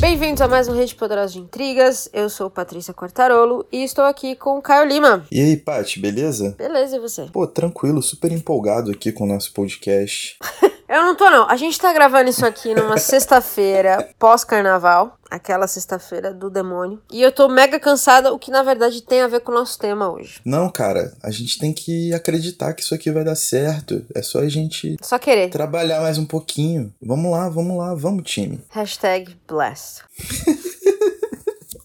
Bem-vindos a mais um Rede Poderosa de Intrigas. Eu sou Patrícia Quartarolo e estou aqui com o Caio Lima. E aí, Paty, beleza? Beleza, e você? Pô, tranquilo, super empolgado aqui com o nosso podcast. Eu não tô, não. A gente tá gravando isso aqui numa sexta-feira pós-carnaval. Aquela sexta-feira do demônio. E eu tô mega cansada, o que na verdade tem a ver com o nosso tema hoje. Não, cara, a gente tem que acreditar que isso aqui vai dar certo. É só a gente Só querer. trabalhar mais um pouquinho. Vamos lá, vamos lá, vamos, time. Hashtag blessed.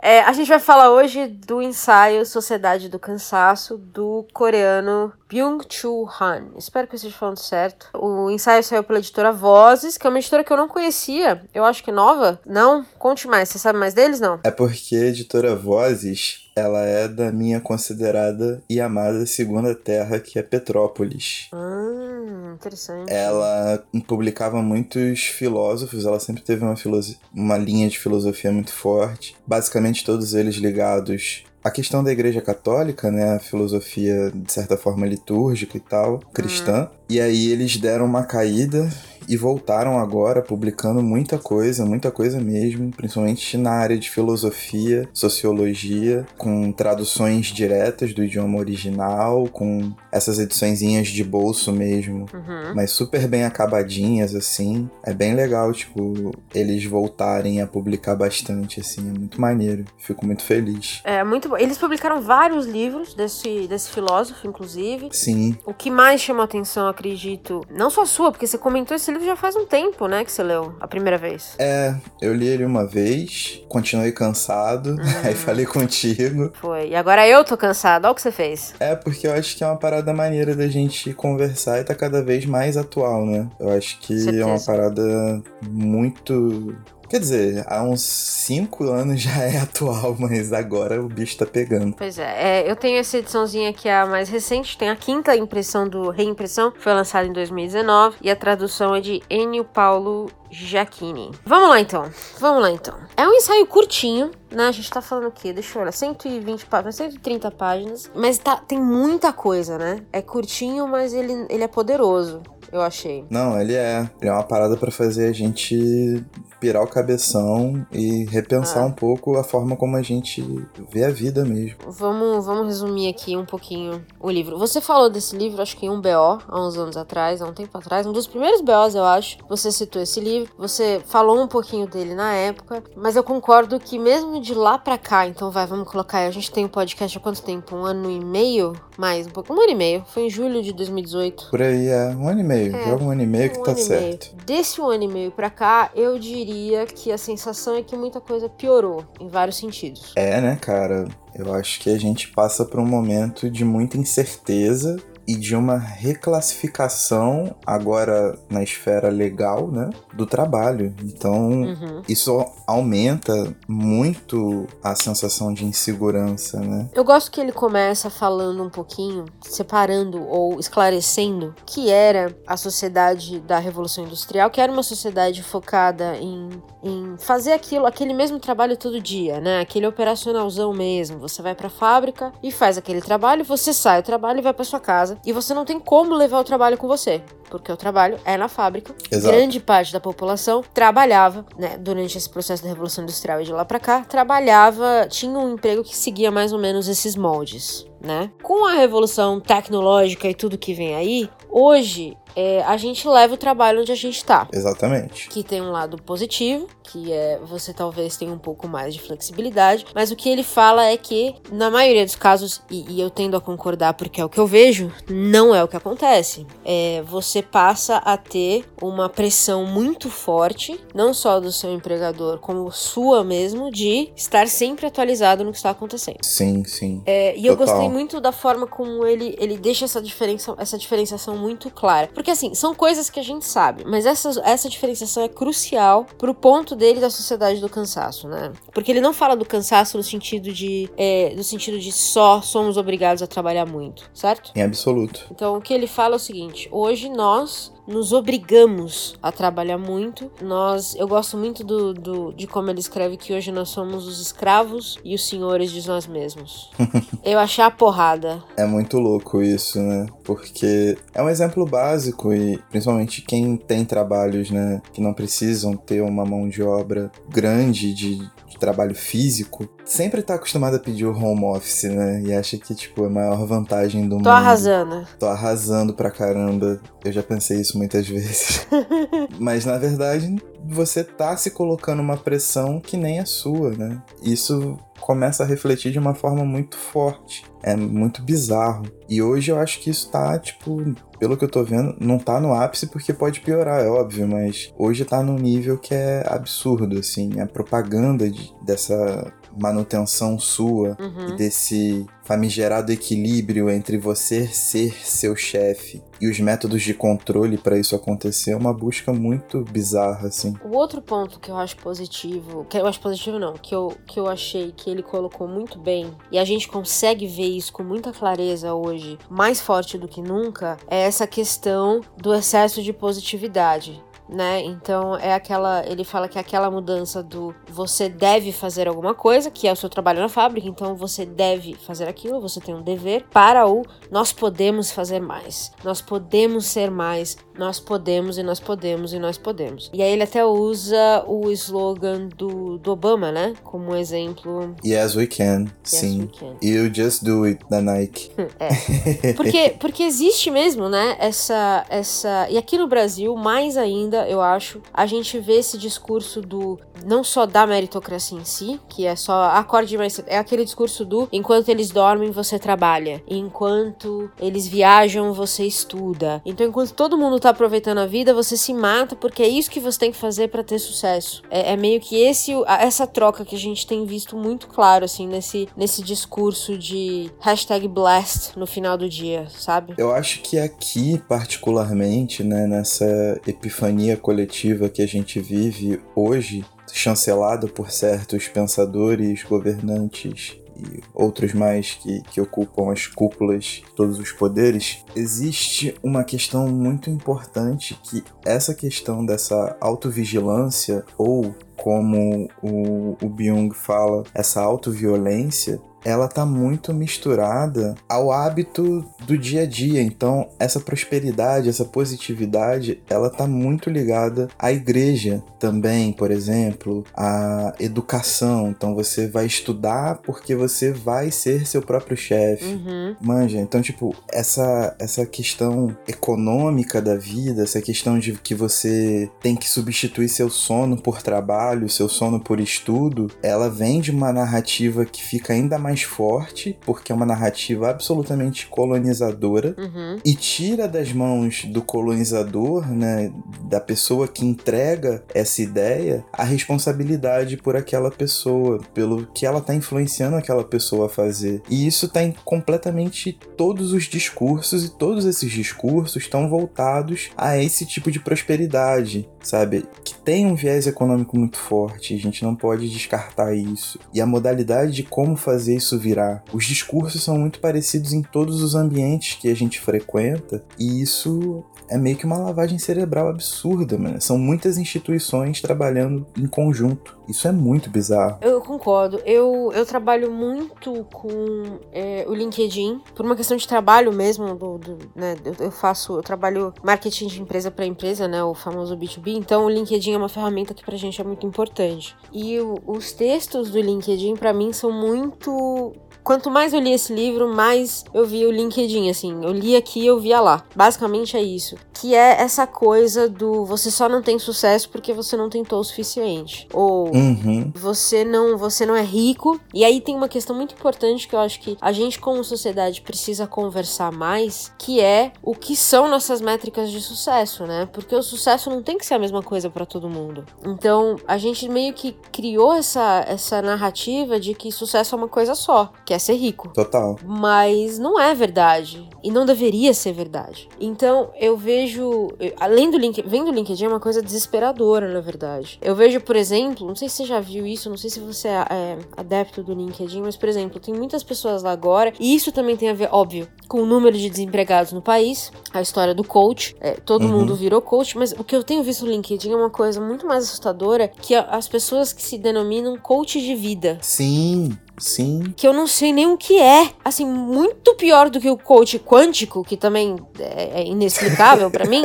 É, a gente vai falar hoje do ensaio Sociedade do Cansaço do coreano Byung-Chul Han. Espero que eu esteja falando certo. O ensaio saiu pela editora Vozes, que é uma editora que eu não conhecia. Eu acho que nova. Não? Conte mais. Você sabe mais deles? Não? É porque a editora Vozes, ela é da minha considerada e amada segunda terra, que é Petrópolis. Hum, interessante. Ela publicava muitos filósofos, ela sempre teve uma, filoso- uma linha de filosofia muito forte, basicamente todos eles ligados à questão da Igreja Católica, né, a filosofia de certa forma litúrgica e tal, cristã. E aí eles deram uma caída e voltaram agora publicando muita coisa, muita coisa mesmo, principalmente na área de filosofia, sociologia, com traduções diretas do idioma original, com essas ediçõezinhas de bolso mesmo, Uhum. mas super bem acabadinhas assim. É bem legal, tipo, eles voltarem a publicar bastante assim, é muito maneiro. Fico muito feliz. É muito bom. Eles publicaram vários livros desse, desse filósofo, inclusive. Sim, O que mais chamou atenção, acredito, não só a sua, porque você comentou esse livro já faz um tempo, né, que você leu a primeira vez. é, eu li ele uma vez, continuei cansado, aí falei contigo. Foi. E agora eu tô cansada. Olha o que você fez. É, porque eu acho que é uma parada maneira da gente conversar e tá cada vez mais atual, né? Eu acho que é uma parada muito. Quer dizer, há uns 5 anos já é atual, mas agora o bicho tá pegando. Pois é, é, eu tenho essa ediçãozinha que é a mais recente, tem a quinta impressão do Reimpressão, foi lançada em 2019, e a tradução é de Enio Paulo Giacchini. Vamos lá então, vamos lá então. É um ensaio curtinho, né? A gente tá falando o quê? Deixa eu olhar, 120 páginas, 130 páginas, mas tá, tem muita coisa, né? É curtinho, mas ele, ele é poderoso, eu achei. Não, ele é. Ele é uma parada pra fazer a gente pirar o cabeção e repensar Ah. um pouco a forma como a gente vê a vida mesmo. Vamos, vamos resumir aqui um pouquinho o livro. Você falou desse livro, acho que em um BO, há uns anos atrás, há um tempo atrás, um dos primeiros BOs, eu acho. Você citou esse livro, você falou um pouquinho dele na época, mas eu concordo que mesmo de lá pra cá, então vai, vamos colocar aí, a gente tem um podcast há quanto tempo? Um ano e meio? Mais, um pouco, um ano e meio. Foi em julho de 2018. Por aí é um ano e meio. É, Joga um ano e meio que Um tá ano e certo. meio. Desse um ano e meio pra cá, eu diria que a sensação é que muita coisa piorou, em vários sentidos. É, né, cara? Eu acho que a gente passa por um momento de muita incerteza e de uma reclassificação agora na esfera legal, né, do trabalho. Então, Uhum. isso aumenta muito a sensação de insegurança, né? Eu gosto que ele começa falando um pouquinho, separando ou esclarecendo que era a sociedade da Revolução Industrial, que era uma sociedade focada em, em fazer aquilo, aquele mesmo trabalho todo dia, né? Aquele operacionalzão mesmo. Você vai pra fábrica e faz aquele trabalho, você sai do trabalho e vai pra sua casa. E você não tem como levar o trabalho com você, porque o trabalho é na fábrica. Exato. Grande parte da população trabalhava, né, durante esse processo da Revolução Industrial e de lá pra cá, trabalhava, tinha um emprego que seguia mais ou menos esses moldes, né? Com a revolução tecnológica e tudo que vem aí, hoje é, a gente leva o trabalho onde a gente tá. Exatamente. Que tem um lado positivo, que é você talvez tenha um pouco mais de flexibilidade, mas o que ele fala é que, na maioria dos casos, e, e eu tendo a concordar porque é o que eu vejo, não é o que acontece. É, você passa a ter uma pressão muito forte, não só do seu empregador, como sua mesmo, de estar sempre atualizado no que está acontecendo. Sim, sim. É, e eu Total. Gostei muito da forma como ele, ele deixa essa, diferença, essa diferenciação muito clara. Porque, assim, são coisas que a gente sabe, mas essa, essa diferenciação é crucial pro ponto dele da sociedade do cansaço, né? Porque ele não fala do cansaço no sentido de, é, no sentido de só somos obrigados a trabalhar muito, certo? Em absoluto. Então, o que ele fala é o seguinte: hoje nós nos obrigamos a trabalhar muito. Nós, eu gosto muito do, do, de como ele escreve que hoje nós somos os escravos e os senhores de nós mesmos. eu achei a porrada. É muito louco isso, né? Porque é um exemplo básico e principalmente quem tem trabalhos, né, que não precisam ter uma mão de obra grande de trabalho físico, sempre tá acostumado a pedir o home office, né? E acha que, tipo, é a maior vantagem do Tô mundo. Tô arrasando. Tô arrasando pra caramba. Eu já pensei isso muitas vezes. Mas, na verdade, você tá se colocando uma pressão que nem é sua, né? Isso começa a refletir de uma forma muito forte. É muito bizarro. E hoje eu acho que isso tá, tipo, pelo que eu tô vendo, não tá no ápice porque pode piorar, é óbvio, mas hoje tá num nível que é absurdo, assim. A propaganda de, dessa manutenção sua Uhum. e desse famigerado equilíbrio entre você ser seu chefe e os métodos de controle para isso acontecer é uma busca muito bizarra, assim. O outro ponto que eu acho positivo, que eu acho positivo não, que eu, que eu achei que ele colocou muito bem, e a gente consegue ver isso com muita clareza hoje, mais forte do que nunca, é essa questão do excesso de positividade. Né? Então é aquela. Ele fala que é aquela mudança do você deve fazer alguma coisa, que é o seu trabalho na fábrica, então você deve fazer aquilo, você tem um dever, para o nós podemos fazer mais, nós podemos ser mais, nós podemos e nós podemos e nós podemos. E aí ele até usa o slogan do, do Obama, né? Como um exemplo. Yes, we can. Yes, Sim. we can. You just do it, da Nike. É. Porque, porque existe mesmo, né? Essa, essa. E aqui no Brasil, mais ainda, eu acho, a gente vê esse discurso do. Não só da meritocracia em si, que é só acorde mais. É aquele discurso do enquanto eles dormem, você trabalha. Enquanto eles viajam, você estuda. Então, enquanto todo mundo tá aproveitando a vida, você se mata, porque é isso que você tem que fazer para ter sucesso. É, é meio que esse, essa troca que a gente tem visto muito claro, assim, nesse, nesse discurso de hashtag blast no final do dia, sabe? Eu acho que aqui, particularmente, né, nessa epifania coletiva que a gente vive hoje, chancelada por certos pensadores, governantes e outros mais que, que ocupam as cúpulas todos os poderes, existe uma questão muito importante que essa questão dessa autovigilância ou como o, o Byung fala, essa autoviolência, ela tá muito misturada ao hábito do dia a dia. Então, essa prosperidade, essa positividade, ela tá muito ligada à igreja também, por exemplo, à educação. Então, você vai estudar porque você vai ser seu próprio chefe. Uhum. Manja, então, tipo, essa, essa questão econômica da vida, essa questão de que você tem que substituir seu sono por trabalho, seu sono por estudo, ela vem de uma narrativa que fica ainda mais forte, porque é uma narrativa absolutamente colonizadora, Uhum. e tira das mãos do colonizador, né, da pessoa que entrega essa ideia, a responsabilidade por aquela pessoa, pelo que ela tá influenciando aquela pessoa a fazer. E isso tá em completamente todos os discursos e todos esses discursos estão voltados a esse tipo de prosperidade, sabe? Que tem um viés econômico muito forte, a gente não pode descartar isso. E a modalidade de como fazer isso virar. Os discursos são muito parecidos em todos os ambientes que a gente frequenta, e isso é meio que uma lavagem cerebral absurda, mano. São muitas instituições trabalhando em conjunto. Isso é muito bizarro. Eu concordo. Eu, eu trabalho muito com é, o LinkedIn, por uma questão de trabalho mesmo. Do, do, né, eu, eu faço, eu trabalho marketing de empresa para empresa, né? O famoso B2B. Então, o LinkedIn é uma ferramenta que pra gente é muito importante. E o- os textos do LinkedIn, pra mim, são muito. Quanto mais eu li esse livro, mais eu vi o LinkedIn, assim. Eu li aqui eu via lá. Basicamente é isso. Que é essa coisa do você só não tem sucesso porque você não tentou o suficiente. Ou Uhum. você não você não é rico e aí tem uma questão muito importante que eu acho que a gente como sociedade precisa conversar mais que é o que são nossas métricas de sucesso né porque o sucesso não tem que ser a mesma coisa para todo mundo então a gente meio que criou essa essa narrativa de que sucesso é uma coisa só que é quer ser rico. Total. Mas não é verdade. E não deveria ser verdade. Então, eu vejo. Além do LinkedIn. Vendo o LinkedIn é uma coisa desesperadora, na verdade. Eu vejo, por exemplo, não sei se você já viu isso, não sei se você é, é adepto do LinkedIn, mas, por exemplo, tem muitas pessoas lá agora. E isso também tem a ver, óbvio, com o número de desempregados no país. A história do coach. É, todo uhum. mundo virou coach, mas o que eu tenho visto no LinkedIn é uma coisa muito mais assustadora que as pessoas que se denominam coach de vida. Sim. Sim. Que eu não sei nem o que é. Assim, muito pior do que o coach quântico, que também é, é inexplicável para mim.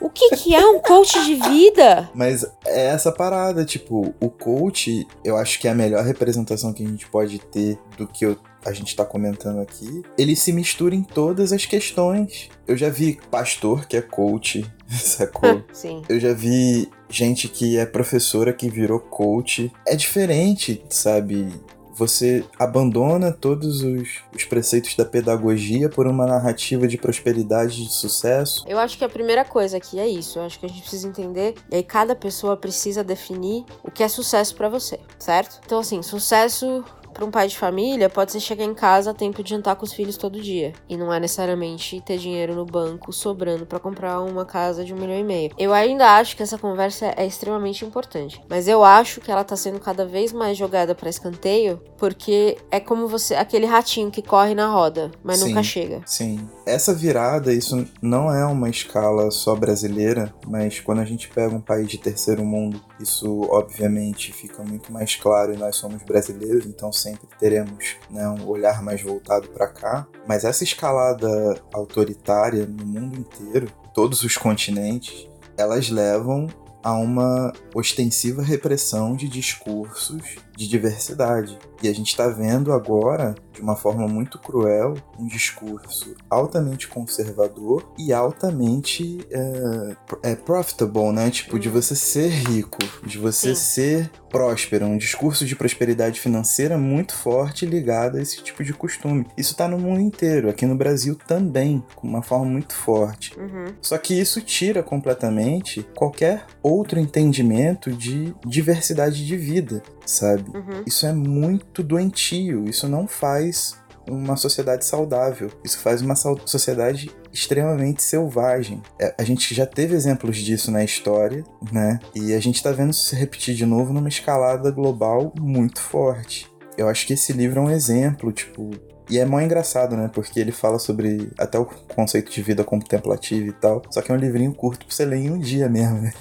O que, que é um coach de vida? Mas é essa parada, tipo, o coach, eu acho que é a melhor representação que a gente pode ter do que eu a gente está comentando aqui, ele se mistura em todas as questões. Eu já vi pastor que é coach, sacou? Sim. Eu já vi gente que é professora que virou coach. É diferente, sabe? Você abandona todos os, os, preceitos da pedagogia por uma narrativa de prosperidade e de sucesso? Eu acho que a primeira coisa aqui é isso. Eu acho que a gente precisa entender e aí cada pessoa precisa definir o que é sucesso para você, certo? Então, assim, sucesso para um pai de família, pode ser chegar em casa a tempo de jantar com os filhos todo dia. E não é necessariamente ter dinheiro no banco sobrando para comprar uma casa de um milhão e meio. Eu ainda acho que essa conversa é extremamente importante. Mas eu acho que ela tá sendo cada vez mais jogada para escanteio, porque é como você. aquele ratinho que corre na roda, mas sim, nunca chega. Sim. Essa virada, isso não é uma escala só brasileira, mas quando a gente pega um país de terceiro mundo, isso obviamente fica muito mais claro e nós somos brasileiros, então sempre teremos né, um olhar mais voltado para cá. Mas essa escalada autoritária no mundo inteiro, todos os continentes, elas levam a uma ostensiva repressão de discursos de diversidade. E a gente está vendo agora, de uma forma muito cruel, um discurso altamente conservador e altamente é, é profitable, né? Tipo, de você ser rico, de você Sim. ser próspero, um discurso de prosperidade financeira muito forte ligado a esse tipo de costume. Isso está no mundo inteiro, aqui no Brasil também, com uma forma muito forte. Uhum. Só que isso tira completamente qualquer outro entendimento de diversidade de vida sabe? Uhum. Isso é muito doentio, isso não faz uma sociedade saudável. Isso faz uma sociedade extremamente selvagem. É, a gente já teve exemplos disso na história, né? E a gente está vendo isso se repetir de novo numa escalada global muito forte. Eu acho que esse livro é um exemplo, tipo, e é mó engraçado, né? Porque ele fala sobre até o conceito de vida contemplativa e tal. Só que é um livrinho curto pra você ler em um dia mesmo, né?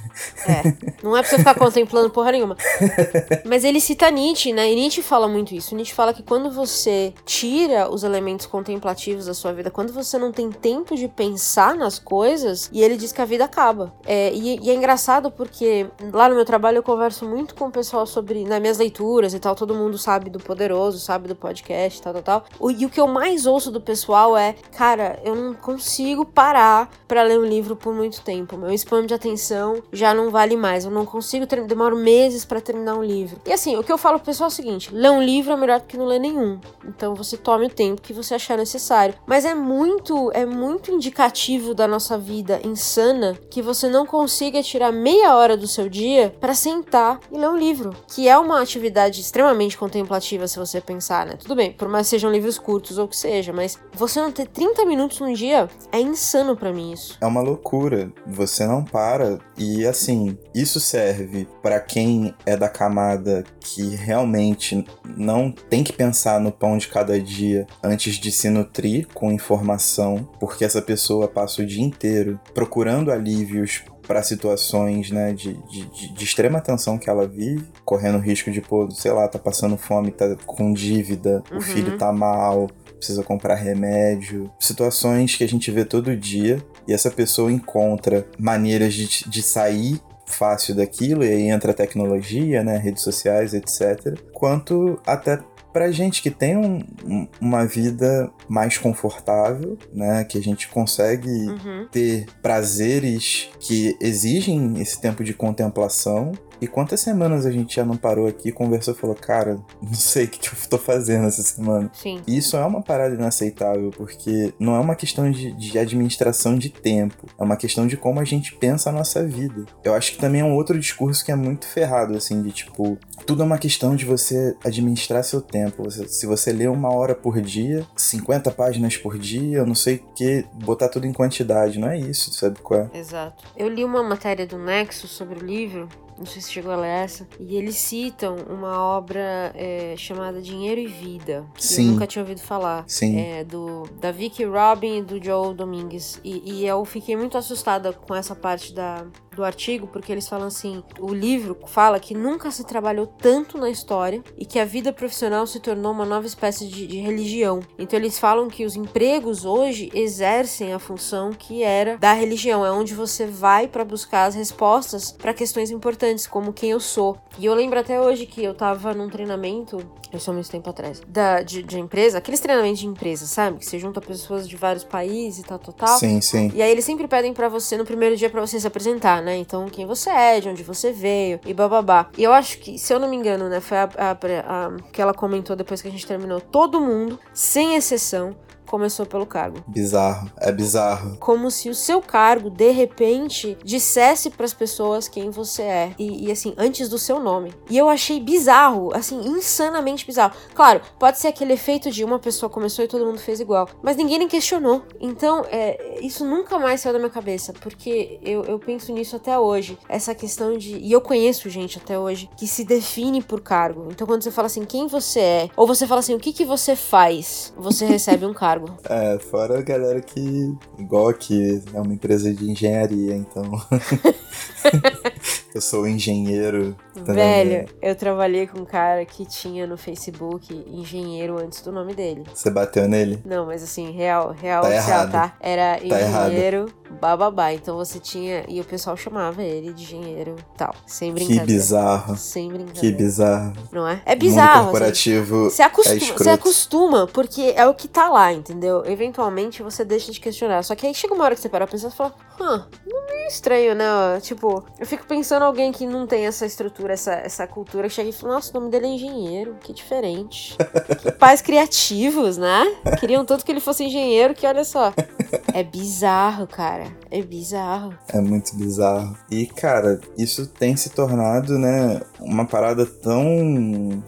É. Não é pra você ficar contemplando porra nenhuma. Mas ele cita Nietzsche, né? E Nietzsche fala muito isso. Nietzsche fala que quando você tira os elementos contemplativos da sua vida, quando você não tem tempo de pensar nas coisas, e ele diz que a vida acaba. É, e, e é engraçado porque lá no meu trabalho eu converso muito com o pessoal sobre, nas minhas leituras e tal, todo mundo sabe do Poderoso, sabe do podcast, tal, tal, tal. O e o que eu mais ouço do pessoal é, cara, eu não consigo parar para ler um livro por muito tempo. Meu spam de atenção já não vale mais. Eu não consigo, demoro meses para terminar um livro. E assim, o que eu falo pro pessoal é o seguinte: ler um livro é melhor do que não ler nenhum. Então você tome o tempo que você achar necessário. Mas é muito, é muito indicativo da nossa vida insana que você não consiga tirar meia hora do seu dia para sentar e ler um livro, que é uma atividade extremamente contemplativa se você pensar, né? Tudo bem, por mais que sejam livros curtos ou o que seja, mas você não ter 30 minutos no dia é insano para mim isso. É uma loucura. Você não para e assim, isso serve para quem é da camada que realmente não tem que pensar no pão de cada dia antes de se nutrir com informação, porque essa pessoa passa o dia inteiro procurando alívios para situações né, de, de, de, extrema tensão que ela vive, correndo risco de, pô, sei lá, tá passando fome, tá com dívida, uhum. o filho tá mal, precisa comprar remédio. Situações que a gente vê todo dia e essa pessoa encontra maneiras de, de sair fácil daquilo, e aí entra a tecnologia, né, redes sociais, etc. Quanto até pra gente que tem um, um, uma vida mais confortável, né? Que a gente consegue uhum. ter prazeres que exigem esse tempo de contemplação E quantas semanas a gente já não parou aqui, conversou e falou, cara, não sei o que, que eu tô fazendo essa semana. Sim. E isso é uma parada inaceitável, porque não é uma questão de, de administração de tempo, é uma questão de como a gente pensa a nossa vida. Eu acho que também é um outro discurso que é muito ferrado, assim, de tipo, tudo é uma questão de você administrar seu tempo. Se você lê uma hora por dia, 50 páginas por dia, eu não sei o que, botar tudo em quantidade, não é isso, sabe qual é? Exato. Eu li uma matéria do Nexo sobre o livro não sei se chegou a ler essa, e eles citam uma obra é, chamada Dinheiro e Vida, que Sim. eu nunca tinha ouvido falar. Sim. É, do, da Vicky Robin e do Joel Domingues. E, e eu fiquei muito assustada com essa parte da, do artigo, porque eles falam assim: o livro fala que nunca se trabalhou tanto na história e que a vida profissional se tornou uma nova espécie de, de religião. Então eles falam que os empregos hoje exercem a função que era da religião, é onde você vai para buscar as respostas para questões importantes, como quem eu sou. E eu lembro até hoje que eu tava num treinamento, isso há muito tempo atrás, da, de, de empresa, aqueles treinamentos de empresa, sabe? Que você junta pessoas de vários países e tal, tal, tal. Sim, sim. E aí eles sempre pedem para você no primeiro dia para você se apresentar né? Então, quem você é, de onde você veio e bababá. E eu acho que, se eu não me engano, né, foi a, a, a, que ela comentou depois que a gente terminou. Todo mundo, sem exceção, começou pelo cargo. Bizarro, é bizarro. Como se o seu cargo, de repente, dissesse para as pessoas quem você é. E, e, assim, antes do seu nome. E eu achei bizarro, assim, insanamente bizarro. Claro, pode ser aquele efeito de uma pessoa começou e todo mundo fez igual. Mas ninguém nem questionou. Então, é, isso nunca mais saiu da minha cabeça. Porque eu, eu penso nisso até hoje. Essa questão de. E eu conheço gente até hoje que se define por cargo. Então, quando você fala assim, quem você é, ou você fala assim, o que, que você faz, você recebe um cargo. É, fora a galera que, igual aqui, é uma empresa de engenharia, então. eu sou engenheiro. Velho, eu trabalhei com um cara que tinha no Facebook engenheiro antes do nome dele. Você bateu nele? Não, mas assim, real, real tá oficial, errado. tá? Era tá engenheiro errado. bababá. Então você tinha. E o pessoal chamava ele de engenheiro tal. Sem brincadeira. Que bizarro. Sem brincadeira. Que bizarro. Não é? É bizarro. Mundo corporativo. Assim, você, acostuma, é você acostuma, porque é o que tá lá, entendeu? Eventualmente você deixa de questionar. Só que aí chega uma hora que você para pensar e fala, hã, não é estranho, né? Tipo, eu fico pensando alguém que não tem essa estrutura, essa, essa cultura, que chega e fala, nossa, o nome dele é engenheiro, que diferente. que pais criativos, né? Queriam tanto que ele fosse engenheiro que olha só. É bizarro, cara. É bizarro. É muito bizarro. E, cara, isso tem se tornado, né, uma parada tão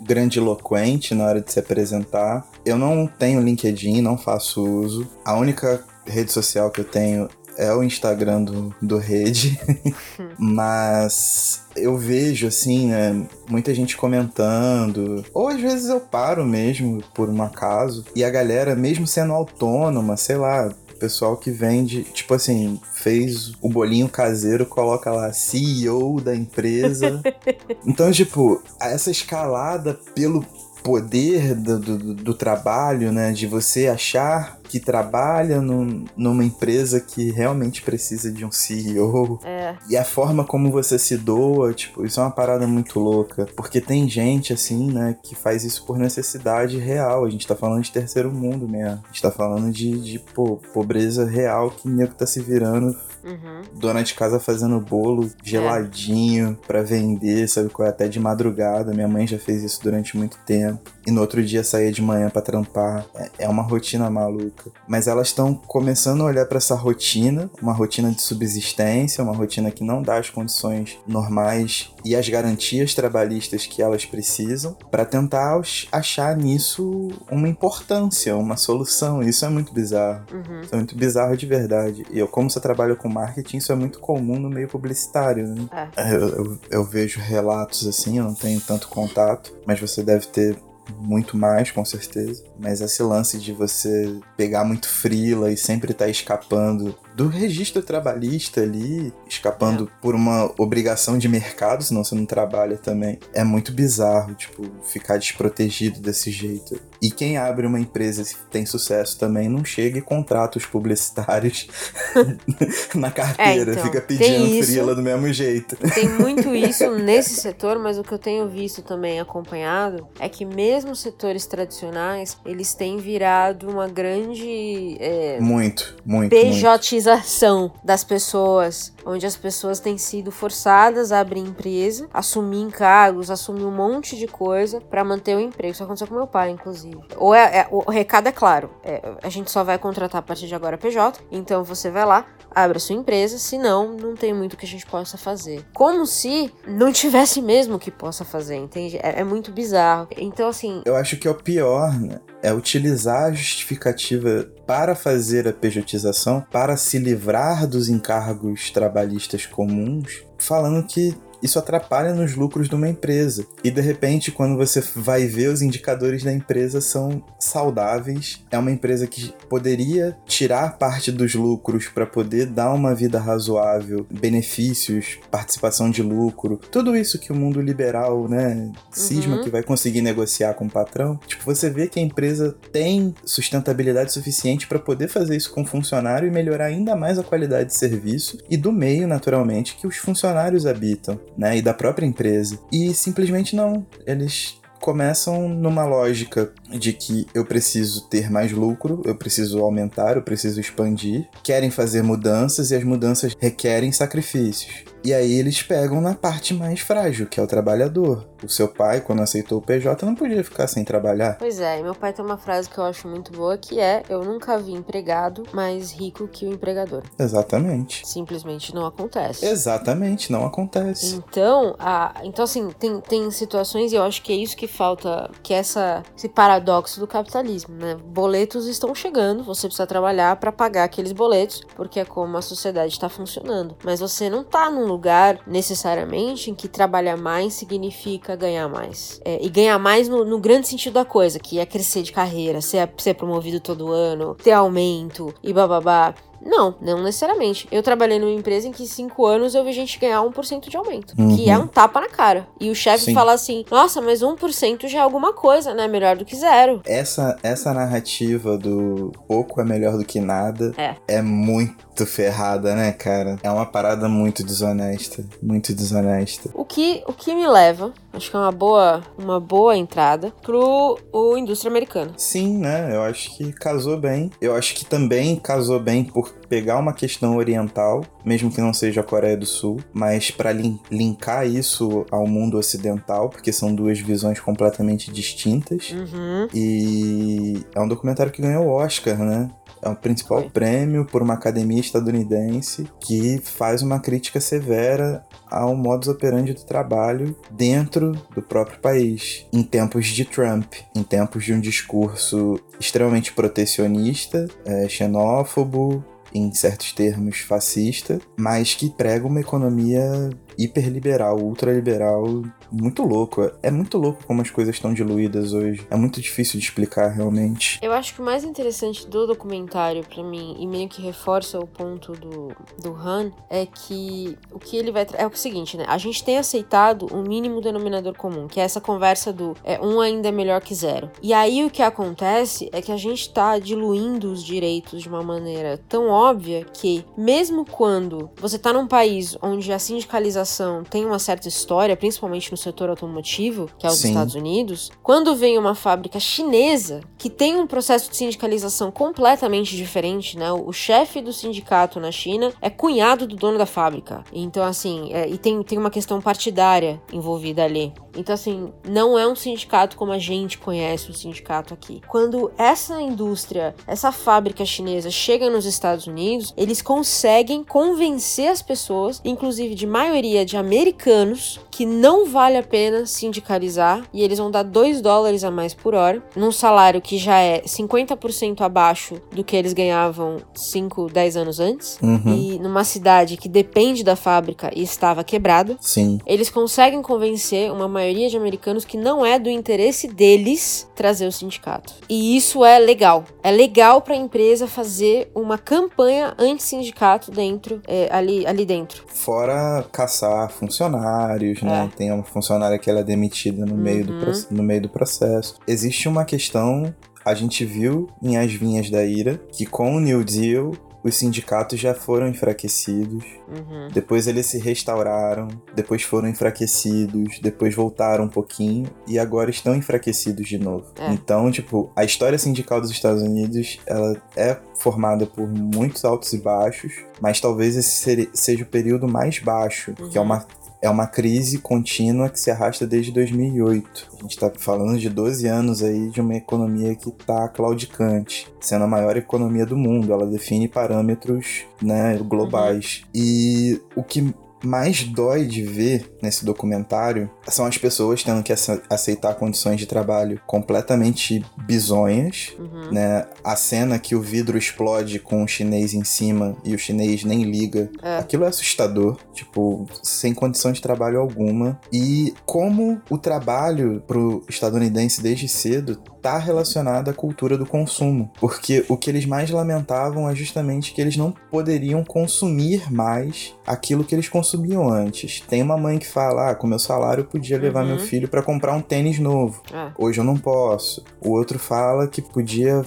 grandiloquente na hora de se apresentar. Eu não tenho LinkedIn, não faço uso. A única rede social que eu tenho é o Instagram do, do Rede, mas eu vejo assim, né, muita gente comentando, ou às vezes eu paro mesmo por um acaso, e a galera, mesmo sendo autônoma, sei lá, pessoal que vende, tipo assim, fez o bolinho caseiro, coloca lá CEO da empresa. então, tipo, essa escalada pelo poder do, do, do, trabalho, né? De você achar que trabalha num, numa empresa que realmente precisa de um CEO. É. E a forma como você se doa, tipo, isso é uma parada muito louca. Porque tem gente, assim, né, que faz isso por necessidade real. A gente tá falando de terceiro mundo mesmo. A gente tá falando de, de pô, pobreza real que nego tá se virando Uhum. Dona de casa fazendo bolo geladinho é. para vender, sabe é? Até de madrugada. Minha mãe já fez isso durante muito tempo. E no outro dia saía de manhã para trampar. É, é uma rotina maluca. Mas elas estão começando a olhar para essa rotina, uma rotina de subsistência, uma rotina que não dá as condições normais e as garantias trabalhistas que elas precisam, para tentar achar nisso uma importância, uma solução. Isso é muito bizarro. Uhum. Isso é muito bizarro de verdade. E eu, como você trabalha com marketing, isso é muito comum no meio publicitário, né? É. Eu, eu, eu vejo relatos assim, eu não tenho tanto contato, mas você deve ter muito mais, com certeza. Mas esse lance de você pegar muito frila e sempre estar tá escapando do registro trabalhista ali, escapando é. por uma obrigação de mercado, senão você não trabalha também. É muito bizarro, tipo, ficar desprotegido desse jeito. E quem abre uma empresa que tem sucesso também não chega e contrata os publicitários na carteira, é, então, fica pedindo frila do mesmo jeito. Tem muito isso nesse setor, mas o que eu tenho visto também acompanhado é que mesmo setores tradicionais, eles têm virado uma grande é, muito, muito, PJização pejotização das pessoas, onde as pessoas têm sido forçadas a abrir empresa, assumir encargos, assumir um monte de coisa para manter o emprego. Isso aconteceu com meu pai, inclusive. Ou é, é o recado é claro, é, a gente só vai contratar a partir de agora PJ, então você vai lá, abre a sua empresa, senão não tem muito que a gente possa fazer. Como se não tivesse mesmo que possa fazer, entende? É, é muito bizarro. Então, assim. Eu acho que é o pior, né? É utilizar a justificativa para fazer a pejotização, para se livrar dos encargos trabalhistas comuns, falando que isso atrapalha nos lucros de uma empresa. E de repente, quando você vai ver os indicadores da empresa são saudáveis, é uma empresa que poderia tirar parte dos lucros para poder dar uma vida razoável, benefícios, participação de lucro, tudo isso que o mundo liberal, né, cisma uhum. que vai conseguir negociar com o patrão. Tipo, você vê que a empresa tem sustentabilidade suficiente para poder fazer isso com o funcionário e melhorar ainda mais a qualidade de serviço e do meio, naturalmente, que os funcionários habitam né, e da própria empresa. E simplesmente não, eles começam numa lógica de que eu preciso ter mais lucro, eu preciso aumentar, eu preciso expandir, querem fazer mudanças e as mudanças requerem sacrifícios. E aí eles pegam na parte mais frágil, que é o trabalhador. O seu pai, quando aceitou o PJ, não podia ficar sem trabalhar. Pois é, e meu pai tem uma frase que eu acho muito boa que é: Eu nunca vi empregado mais rico que o empregador. Exatamente. Simplesmente não acontece. Exatamente, não acontece. Então, a, então assim, tem, tem situações, e eu acho que é isso que falta, que essa, esse paradoxo do capitalismo, né? Boletos estão chegando, você precisa trabalhar para pagar aqueles boletos, porque é como a sociedade está funcionando. Mas você não tá num lugar necessariamente em que trabalhar mais significa ganhar mais. É, e ganhar mais no, no, grande sentido da coisa, que é crescer de carreira, ser, ser promovido todo ano, ter aumento e bababá. Não, não necessariamente. Eu trabalhei numa empresa em que cinco anos eu vi gente ganhar 1% de aumento, uhum. que é um tapa na cara. E o chefe fala assim: nossa, mas 1% já é alguma coisa, né? Melhor do que zero. Essa, essa narrativa do pouco é melhor do que nada é, é muito ferrada, né, cara? É uma parada muito desonesta. Muito desonesta. O que, o que me leva, acho que é uma boa, uma boa entrada, pro o indústria americana. Sim, né? Eu acho que casou bem. Eu acho que também casou bem por pegar uma questão oriental, mesmo que não seja a Coreia do Sul, mas para lin linkar isso ao mundo ocidental, porque são duas visões completamente distintas. Uhum. E é um documentário que ganhou o Oscar, né? É o principal prêmio por uma academia estadunidense que faz uma crítica severa ao modus operandi do trabalho dentro do próprio país, em tempos de Trump, em tempos de um discurso extremamente protecionista, é, xenófobo, em certos termos fascista, mas que prega uma economia hiperliberal, ultraliberal, muito louco. É muito louco como as coisas estão diluídas hoje. É muito difícil de explicar realmente. Eu acho que o mais interessante do documentário para mim e meio que reforça o ponto do do Han é que o que ele vai é o seguinte, né? A gente tem aceitado o mínimo denominador comum, que é essa conversa do é um ainda é melhor que zero. E aí o que acontece é que a gente tá diluindo os direitos de uma maneira tão óbvia que mesmo quando você tá num país onde a sindicalização tem uma certa história, principalmente no setor automotivo, que é os Sim. Estados Unidos, quando vem uma fábrica chinesa que tem um processo de sindicalização completamente diferente, né? O chefe do sindicato na China é cunhado do dono da fábrica. Então, assim, é, e tem, tem uma questão partidária envolvida ali. Então, assim, não é um sindicato como a gente conhece o sindicato aqui. Quando essa indústria, essa fábrica chinesa chega nos Estados Unidos, eles conseguem convencer as pessoas, inclusive de maioria de americanos, que não vale a pena sindicalizar e eles vão dar 2 dólares a mais por hora, num salário que já é 50% abaixo do que eles ganhavam 5, 10 anos antes, uhum. e numa cidade que depende da fábrica e estava quebrada. Sim. Eles conseguem convencer uma maioria de americanos que não é do interesse deles trazer o sindicato. E isso é legal. É legal para a empresa fazer uma campanha anti-sindicato dentro, é, ali, ali dentro. Fora caçar funcionários, né? É. Tem uma funcionária que ela é demitida no, uhum. meio do, uhum. no meio do processo. Existe uma questão, a gente viu em As Vinhas da Ira, que com o New Deal os sindicatos já foram enfraquecidos, Uhum. depois eles se restauraram, depois foram enfraquecidos, depois voltaram um pouquinho e agora estão enfraquecidos de novo. É. Então, tipo, a história sindical dos Estados Unidos, ela é formada por muitos altos e baixos, mas talvez esse seja o período mais baixo, que é Uhum. uma é uma crise contínua que se arrasta desde 2008. A gente está falando de 12 anos aí de uma economia que está claudicante, sendo a maior economia do mundo. Ela define parâmetros né, globais. E o que mais dói de ver nesse documentário são as pessoas tendo que ace- aceitar condições de trabalho completamente bizonhas, Uhum. né? A cena que o vidro explode com o chinês em cima e o chinês nem liga. É. Aquilo é assustador, tipo, sem condição de trabalho alguma. E como o trabalho pro estadunidense desde cedo tá relacionado à cultura do consumo. Porque o que eles mais lamentavam é justamente que eles não poderiam consumir mais aquilo que eles consumiam antes. Tem uma mãe que fala: ah, com meu salário eu podia levar Uhum. meu filho para comprar um tênis novo. É. Hoje eu não posso. O outro fala que podia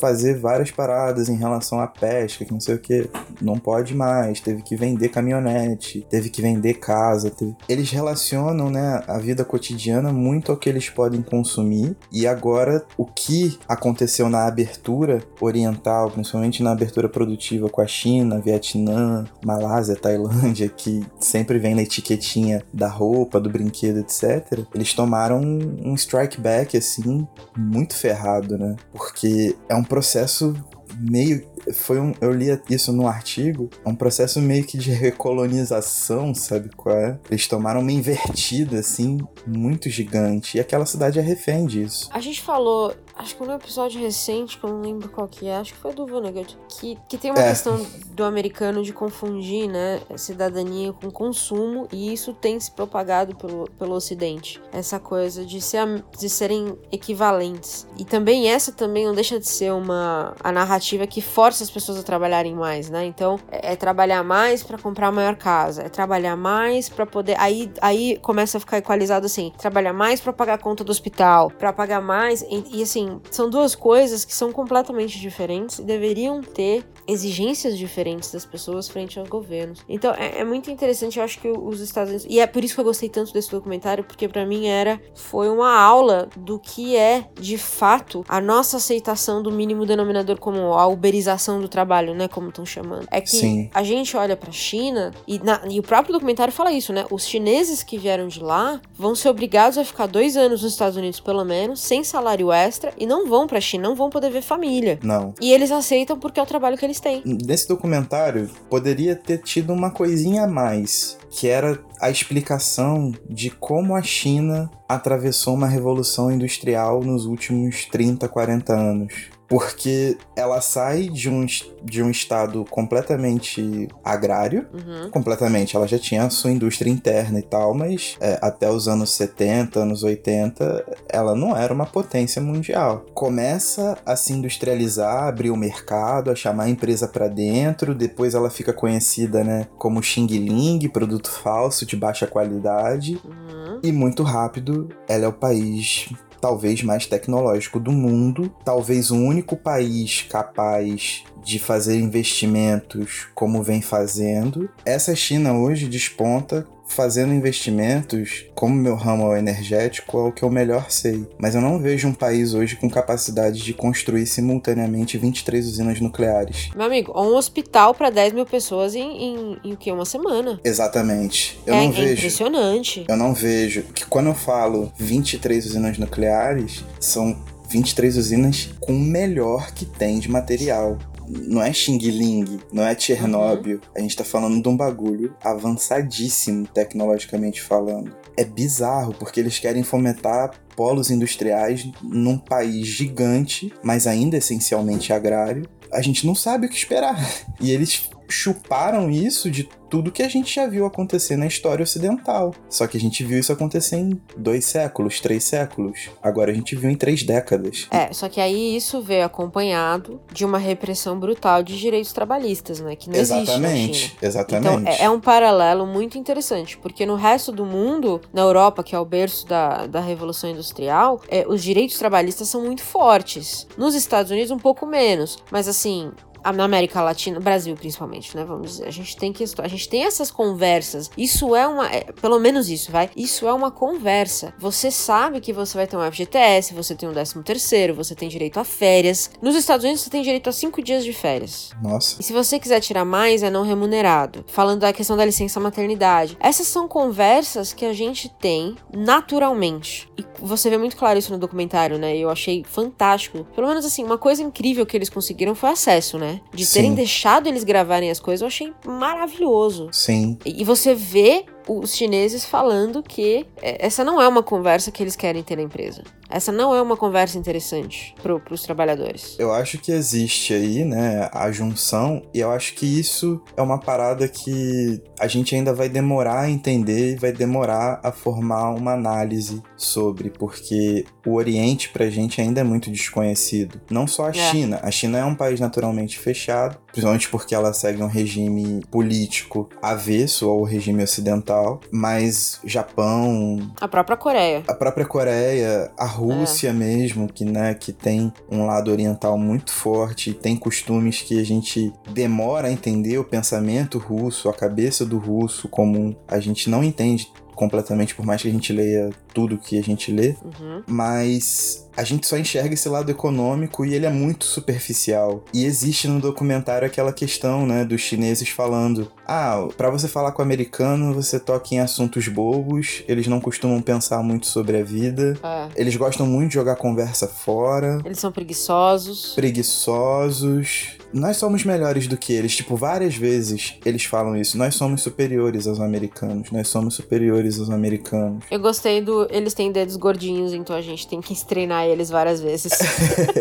fazer várias paradas em relação à pesca, que não sei o que. Não pode mais. Teve que vender caminhonete, teve que vender casa. teve- Eles relacionam, né, a vida cotidiana muito ao que eles podem consumir. E agora, o que aconteceu na abertura oriental, principalmente na abertura produtiva com a China, Vietnã, Malásia, Tailândia, que sempre vem na etiquetinha da roupa, do brinquedo, etc. Eles tomaram um strike back, assim, muito ferrado, né? Porque é um processo meio. Foi um, eu li isso no artigo. É um processo meio que de recolonização, sabe qual é? Eles tomaram uma invertida, assim, muito gigante. E aquela cidade é refém disso. A gente falou, acho que num episódio recente, que eu não lembro qual que é, acho que foi do Vonnegut, que, que tem uma É. questão do americano de confundir, né, cidadania com consumo, e isso tem se propagado pelo, pelo ocidente. Essa coisa de, ser, de serem equivalentes. E também essa também não deixa de ser uma a narrativa que força as pessoas a trabalharem mais, né? Então, é, é trabalhar mais pra comprar a maior casa, é trabalhar mais pra poder aí aí começa a ficar equalizado assim, trabalhar mais pra pagar a conta do hospital, pra pagar mais e, e, assim, são duas coisas que são completamente diferentes e deveriam ter exigências diferentes das pessoas frente aos governos. Então, é, é muito interessante, eu acho que os Estados Unidos e é por isso que eu gostei tanto desse documentário, porque pra mim era foi uma aula do que é de fato a nossa aceitação do mínimo denominador comum, a uberização do trabalho, né, como estão chamando. É que Sim. a gente olha pra China e, na- e o próprio documentário fala isso, né? Os chineses que vieram de lá vão ser obrigados a ficar dois anos nos Estados Unidos, pelo menos, sem salário extra e não vão pra China, não vão poder ver família. Não. E eles aceitam porque é o trabalho que eles têm. Nesse documentário, poderia ter tido uma coisinha a mais, que era a explicação de como a China atravessou uma revolução industrial nos últimos 30, 40 anos. Porque ela sai de um, de um estado completamente agrário, Uhum. completamente. Ela já tinha a sua indústria interna e tal, mas é, até os anos 70, anos 80, ela não era uma potência mundial. Começa a se industrializar, abrir o mercado, a chamar a empresa pra dentro, depois ela fica conhecida, né, como Xing Ling, produto falso de baixa qualidade, Uhum. e muito rápido ela é o país talvez mais tecnológico do mundo, talvez o único país capaz de fazer investimentos como vem fazendo. Essa China hoje desponta fazendo investimentos, como meu ramo é o energético, é o que eu melhor sei. Mas eu não vejo um país hoje com capacidade de construir simultaneamente 23 usinas nucleares. Meu amigo, um hospital pra 10 mil pessoas em, em, em o que? Uma semana. Exatamente. Eu é, não é vejo. impressionante. Eu não vejo que quando eu falo 23 usinas nucleares, são 23 usinas com o melhor que tem de material. Não é Xing Ling, não é Chernobyl. A gente tá falando de um bagulho avançadíssimo tecnologicamente falando. É bizarro, porque eles querem fomentar polos industriais num país gigante, mas ainda essencialmente agrário. A gente não sabe o que esperar. E eles chuparam isso de tudo que a gente já viu acontecer na história ocidental. Só que a gente viu isso acontecer em dois séculos, três séculos. Agora a gente viu em três décadas. É, só que aí isso veio acompanhado de uma repressão brutal de direitos trabalhistas, né? Que não existe na China. exatamente, exatamente. Então, é, é um paralelo muito interessante, porque no resto do mundo, na Europa, que é o berço da, da Revolução Industrial, é, os direitos trabalhistas são muito fortes. Nos Estados Unidos, um pouco menos. Mas, assim, na América Latina, Brasil principalmente, né? Vamos dizer, a gente tem que a gente tem essas conversas. Isso é uma, é, pelo menos isso, vai. Isso é uma conversa. Você sabe que você vai ter um FGTS, você tem um 13 terceiro, você tem direito a férias. Nos Estados Unidos você tem direito a cinco dias de férias. Nossa. E se você quiser tirar mais, é não remunerado. Falando da questão da licença maternidade. Essas são conversas que a gente tem naturalmente. E você vê muito claro isso no documentário, né? Eu achei fantástico. Pelo menos assim, uma coisa incrível que eles conseguiram foi acesso, né? De terem Sim. deixado eles gravarem as coisas, eu achei maravilhoso. Sim. E você vê os chineses falando que é, essa não é uma conversa que eles querem ter na empresa. Essa não é uma conversa interessante para os trabalhadores. Eu acho que existe aí, né, a junção, e eu acho que isso é uma parada que a gente ainda vai demorar a entender e vai demorar a formar uma análise sobre, porque o Oriente pra gente ainda é muito desconhecido. Não só a É. China. A China é um país naturalmente fechado, principalmente porque ela segue um regime político avesso ao regime ocidental, mas Japão, A própria Coreia. a própria Coreia, a Rússia mesmo, que, né, que tem um lado oriental muito forte, tem costumes que a gente demora a entender o pensamento russo, a cabeça do russo comum, a gente não entende completamente, por mais que a gente leia tudo que a gente lê, Uhum. mas a gente só enxerga esse lado econômico e ele é muito superficial. E existe no documentário aquela questão, né, dos chineses falando: "Ah, pra você falar com o americano, você toca em assuntos bobos, eles não costumam pensar muito sobre a vida, É. eles gostam muito de jogar conversa fora, Eles são preguiçosos. preguiçosos. Nós somos melhores do que eles. Tipo, várias vezes eles falam isso. Nós somos superiores aos americanos. Nós somos superiores aos americanos. Eu gostei do. Eles têm dedos gordinhos, então a gente tem que treinar eles várias vezes.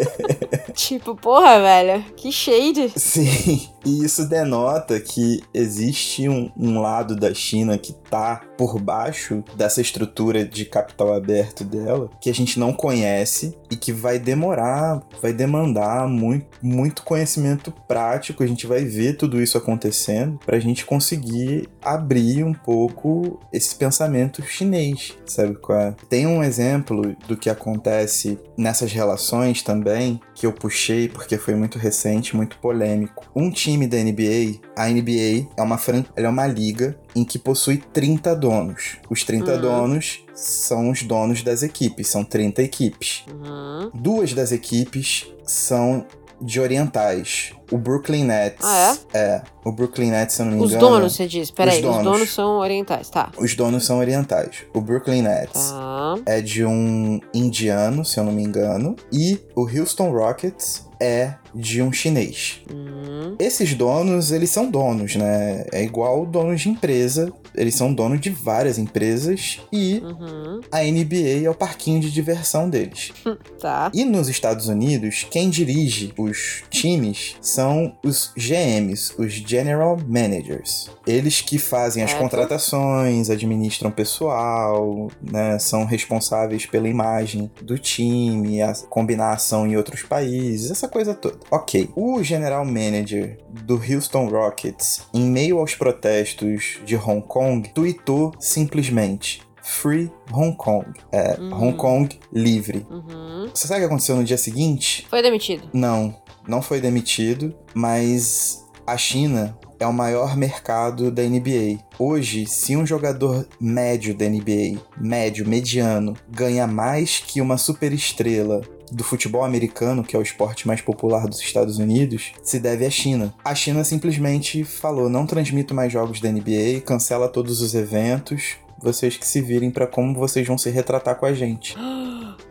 tipo, porra, velho, que shade. Sim, e isso denota que existe um, um lado da China que tá por baixo dessa estrutura de capital aberto dela, que a gente não conhece e que vai demorar, vai demandar muito, muito conhecimento prático. A gente vai ver tudo isso acontecendo pra gente conseguir abrir um pouco esse pensamento chinês, sabe qual é? Tem um exemplo do que acontece nessas relações também que eu puxei porque foi muito recente, muito polêmico. Um time da NBA, a NBA é uma fran... ela é uma liga em que possui 30 donos. Os 30 Uhum. donos são os donos das equipes, são 30 equipes. Uhum. Duas das equipes são de orientais. O Brooklyn Nets. Ah, é? o Brooklyn Nets, se eu não me Os engano. donos, você diz. Peraí, os donos. donos são orientais, tá. Os donos são orientais. O Brooklyn Nets Tá. é de um indiano, se eu não me engano. E o Houston Rockets é de um chinês. Hum. Esses donos, eles são donos, né? É igual donos de empresa. Eles são donos de várias empresas e Uhum. a NBA é o parquinho de diversão deles. Tá. E nos Estados Unidos, quem dirige os times são os GMs, os General Managers. Eles que fazem as Certo. contratações, administram pessoal, né, são responsáveis pela imagem do time, a combinar ação em outros países, essa coisa toda. Ok, o General Manager do Houston Rockets, em meio aos protestos de Hong Kong, tweetou simplesmente Free Hong Kong. É, Hum. Hong Kong livre. Uhum. Você sabe o que aconteceu no dia seguinte? Foi demitido. Não, não foi demitido, mas a China é o maior mercado da NBA. Hoje, se um jogador médio da NBA, médio, mediano, ganha mais que uma superestrela do futebol americano, que é o esporte mais popular dos Estados Unidos, se deve à China. A China simplesmente falou: não transmito mais jogos da NBA, cancela todos os eventos. Vocês que se virem pra como vocês vão se retratar com a gente.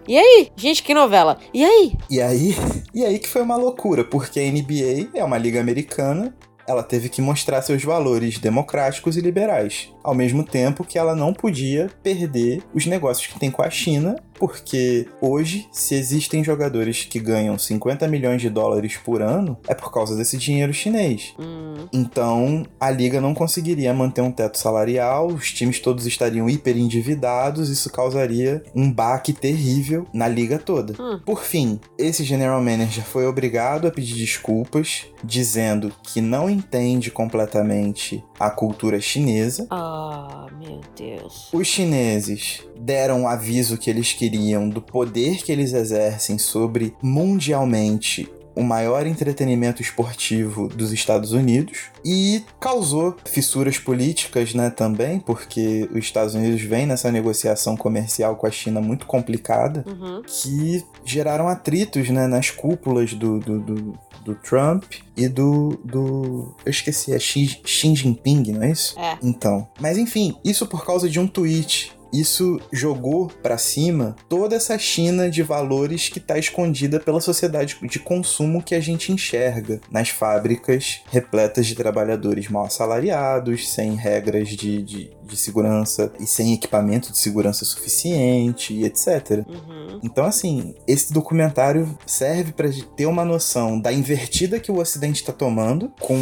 E aí? Gente, que novela. E aí? E aí, e aí que foi uma loucura, porque a NBA é uma liga americana, ela teve que mostrar seus valores democráticos e liberais, ao mesmo tempo que ela não podia perder os negócios que tem com a China, porque hoje, se existem jogadores que ganham 50 milhões de dólares por ano, é por causa desse dinheiro chinês. Hum. Então, a liga não conseguiria manter um teto salarial, os times todos estariam hiper endividados, isso causaria um baque terrível na liga toda. Hum. Por fim, esse general manager foi obrigado a pedir desculpas, dizendo que não entende completamente a cultura chinesa. Ah, meu Deus. Os chineses deram o aviso que eles queriam do poder que eles exercem sobre mundialmente o maior entretenimento esportivo dos Estados Unidos e causou fissuras políticas, né, também, porque os Estados Unidos vêm nessa negociação comercial com a China muito complicada, Uhum. que geraram atritos, né, nas cúpulas do, do, do, do Trump e do, do... Eu esqueci, é Xi, Xi Jinping, não é isso? É. Então, mas enfim, isso por causa de um tweet. Isso jogou pra cima toda essa China de valores que tá escondida pela sociedade de consumo que a gente enxerga nas fábricas repletas de trabalhadores mal assalariados, sem regras de, de, de segurança e sem equipamento de segurança suficiente e etc. Uhum. Então, assim, esse documentário serve gente ter uma noção da invertida que o Ocidente está tomando, com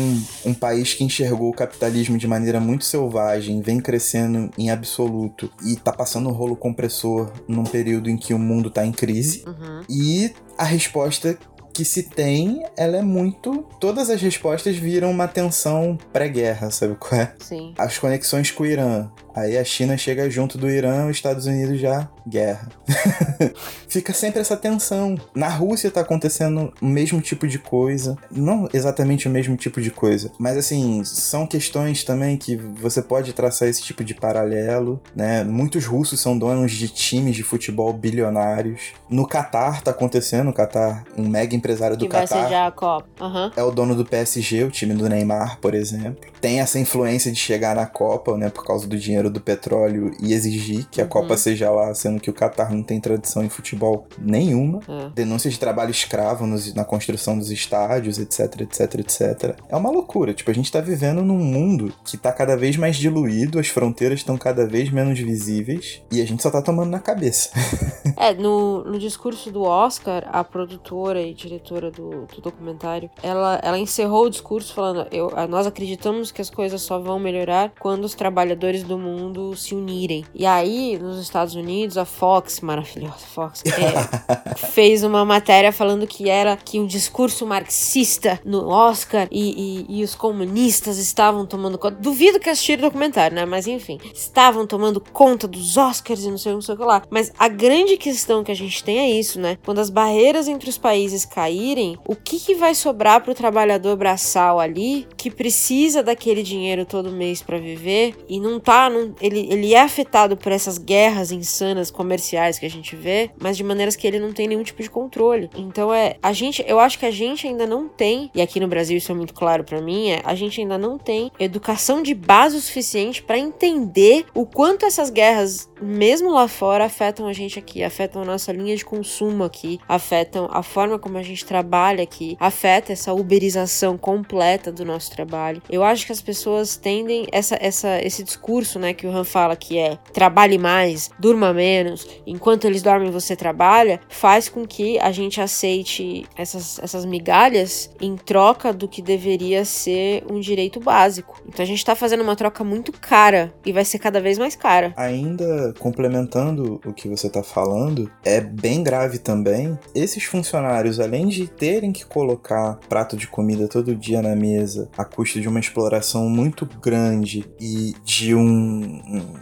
um país que enxergou o capitalismo de maneira muito selvagem, vem crescendo em absoluto e tá passando o rolo compressor num período em que o mundo tá em crise. Uhum. E a resposta que se tem, ela é muito. Todas as respostas viram uma tensão pré-guerra, sabe qual é? Sim. As conexões com o Irã. Aí a China chega junto do Irã, os Estados Unidos já guerra. Fica sempre essa tensão. Na Rússia tá acontecendo o mesmo tipo de coisa. Não exatamente o mesmo tipo de coisa, mas assim, são questões também que você pode traçar esse tipo de paralelo, né? Muitos russos são donos de times de futebol bilionários. No Catar tá acontecendo, o Catar, um mega empresário do que vai Catar sediar a Copa. Aham. é o dono do PSG, o time do Neymar, por exemplo. Tem essa influência de chegar na Copa, né, por causa do dinheiro do petróleo e exigir que a Uhum. Copa seja lá, sendo que o Catar não tem tradição em futebol nenhuma. É. Denúncias de trabalho escravo nos- na construção dos estádios, etc, etc, etc. É uma loucura. Tipo, a gente tá vivendo num mundo que tá cada vez mais diluído, as fronteiras estão cada vez menos visíveis e a gente só tá tomando na cabeça. É, no, no discurso do Oscar, a produtora e diretora do, do documentário, ela, ela encerrou o discurso falando: eu, Nós acreditamos que as coisas só vão melhorar quando os trabalhadores do mundo se unirem. E aí, nos Estados Unidos, a Fox, maravilhosa Fox, é, fez uma matéria falando que era que um discurso marxista no Oscar e, e, e os comunistas estavam tomando conta. Duvido que assistiram o documentário, né? Mas enfim, estavam tomando conta dos Oscars e não sei, não sei o que lá. Mas a grande questão que a gente tem é isso, né? Quando as barreiras entre os países caírem, o que, que vai sobrar pro trabalhador braçal ali que precisa daquele dinheiro todo mês para viver e não tá. Não, ele, ele é afetado por essas guerras insanas comerciais que a gente vê, mas de maneiras que ele não tem nenhum tipo de controle. Então é. A gente. Eu acho que a gente ainda não tem, e aqui no Brasil isso é muito claro para mim, é a gente ainda não tem educação de base o suficiente para entender o quanto essas guerras, mesmo lá fora, afetam a gente aqui, afetam a nossa linha de consumo aqui, afetam a forma como a gente trabalha aqui, afeta essa uberização completa do nosso trabalho. Eu acho que as pessoas tendem essa, essa, esse discurso, né, que o Han fala que é trabalhe mais, durma menos, enquanto eles dormem você trabalha, faz com que a gente aceite essas, essas migalhas em troca do que deveria ser um direito básico. Então a gente tá fazendo uma troca muito cara e vai ser cada vez mais cara. Ainda complementando o que você tá falando, é bem grave também. Esses funcionários, além de terem que colocar prato de comida todo dia na mesa, a custo de uma exploração muito grande e de um-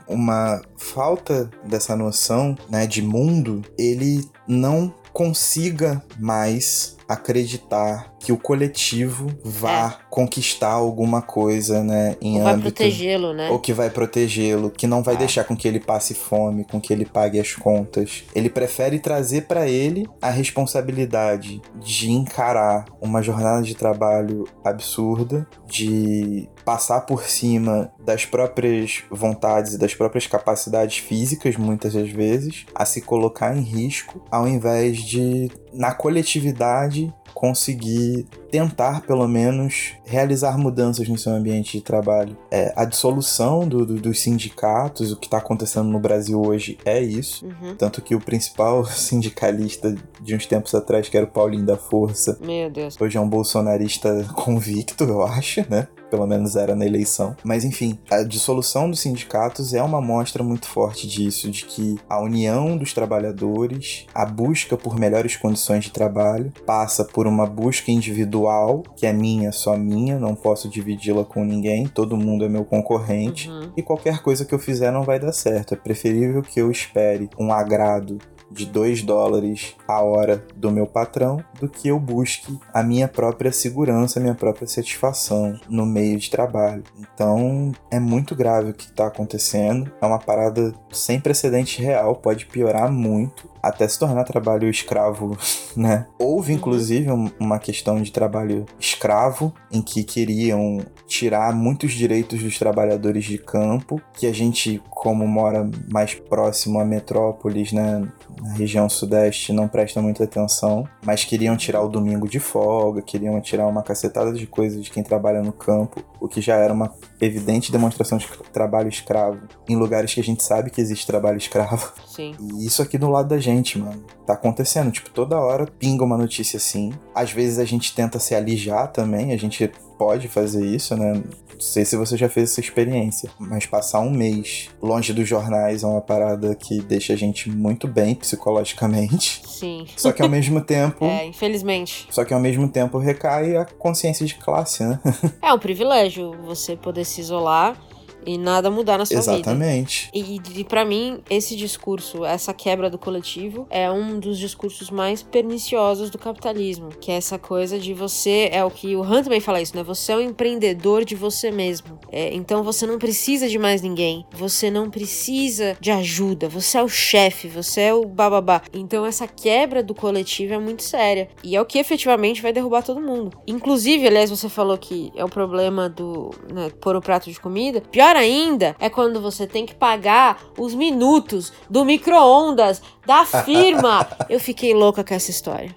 uma falta dessa noção né, de mundo, ele não consiga mais acreditar que o coletivo vá conquistar alguma coisa, né, em Ou vai âmbito protegê-lo, né? ou que vai protegê-lo, que não vai Ah. deixar com que ele passe fome, com que ele pague as contas. Ele prefere trazer para ele a responsabilidade de encarar uma jornada de trabalho absurda, de passar por cima das próprias vontades e das próprias capacidades físicas, muitas das vezes, a se colocar em risco, ao invés de, na coletividade, conseguir tentar, pelo menos, realizar mudanças no seu ambiente de trabalho. É, a dissolução do- do- dos sindicatos, o que está acontecendo no Brasil hoje é isso. Uhum. Tanto que o principal sindicalista de uns tempos atrás, que era o Paulinho da Força, Meu Deus. hoje é um bolsonarista convicto, eu acho, né? Pelo menos era na eleição. Mas enfim, a dissolução dos sindicatos é uma mostra muito forte disso, de que a união dos trabalhadores, a busca por melhores condições de trabalho, passa por uma busca individual, que é minha, só minha, não posso dividi-la com ninguém, todo mundo é meu concorrente. Uhum. E qualquer coisa que eu fizer não vai dar certo. É preferível que eu espere um agrado de 2 dólares a hora do meu patrão do que eu busque a minha própria segurança, a minha própria satisfação no meio de trabalho. Então é muito grave o que está acontecendo, é uma parada sem precedente real, pode piorar muito até se tornar trabalho escravo, né? Houve Uhum. inclusive um- uma questão de trabalho escravo em que queriam tirar muitos direitos dos trabalhadores de campo, que a gente, como mora mais próximo a metrópolis, né, na região sudeste, não presta muita atenção, mas queriam tirar o domingo de folga, queriam tirar uma cacetada de coisas de quem trabalha no campo, o que já era uma evidente demonstração de trabalho escravo em lugares que a gente sabe que existe trabalho escravo. Sim. E isso aqui do lado da gente, mano. Tá acontecendo. Tipo, toda hora pinga uma notícia assim. Às vezes a gente tenta se alijar também. A gente pode fazer isso, né? Não sei se você já fez essa experiência. Mas passar um mês longe dos jornais é uma parada que deixa a gente muito bem psicologicamente. Sim. Só que ao mesmo tempo. É, infelizmente. Só que ao mesmo tempo recai a consciência de classe, né? É um privilégio você poder se isolar e nada mudar na sua vida. Exatamente. E, e para mim, esse discurso, essa quebra do coletivo, é um dos discursos mais perniciosos do capitalismo. Que é essa coisa de você, é o que o Han também fala isso, né? Você é um empreendedor de você mesmo. É, então você não precisa de mais ninguém. Você não precisa de ajuda. Você é o chefe, você é o bababá. Então essa quebra do coletivo é muito séria. E é o que efetivamente vai derrubar todo mundo. Inclusive, aliás, você falou que é o problema do, né, pôr o prato de comida. Pior ainda é quando você tem que pagar os minutos do micro-ondas da firma. Eu fiquei louca com essa história.